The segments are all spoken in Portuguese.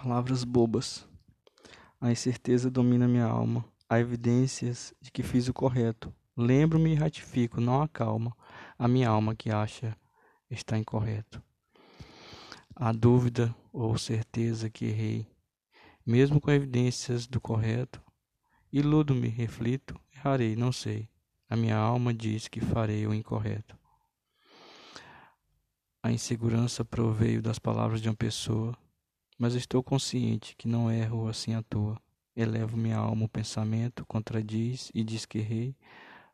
Palavras bobas. A incerteza domina minha alma. Há evidências de que fiz o correto. Lembro-me e ratifico, não acalma a minha alma que acha está incorreto. Há dúvida ou certeza que errei, mesmo com evidências do correto. Iludo-me, reflito, errarei, não sei. A minha alma diz que farei o incorreto. A insegurança proveio das palavras de uma pessoa mas estou consciente que não erro assim à toa. Elevo minha alma ao pensamento, contradiz e diz que errei.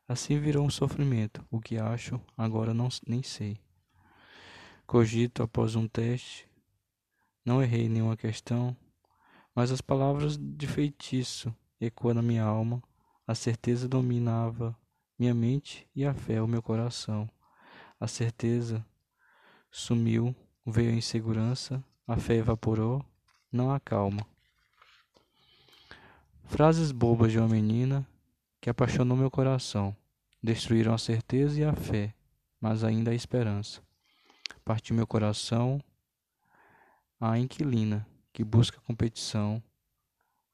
Assim virou um sofrimento. O que acho, agora não, nem sei. Cogito após um teste. Não errei nenhuma questão, mas as palavras de feitiço ecoam na minha alma. A certeza dominava minha mente e a fé o meu coração. A certeza sumiu, veio a insegurança, a fé evaporou, não há calma. Frases bobas de uma menina que apaixonou meu coração. Destruíram a certeza e a fé, mas ainda a esperança. Partiu meu coração a inquilina que busca competição.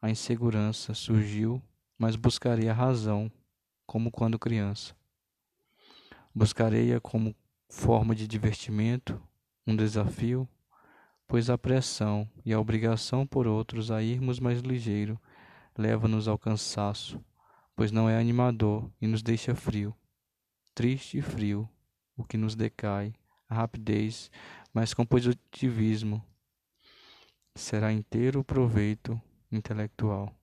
A insegurança surgiu, mas buscarei a razão, como quando criança. Buscarei-a como forma de divertimento, um desafio, pois a pressão e a obrigação por outros a irmos mais ligeiro leva-nos ao cansaço, pois não é animador e nos deixa frio. Triste e frio, o que nos decai, a rapidez, mas com positivismo será inteiro proveito intelectual.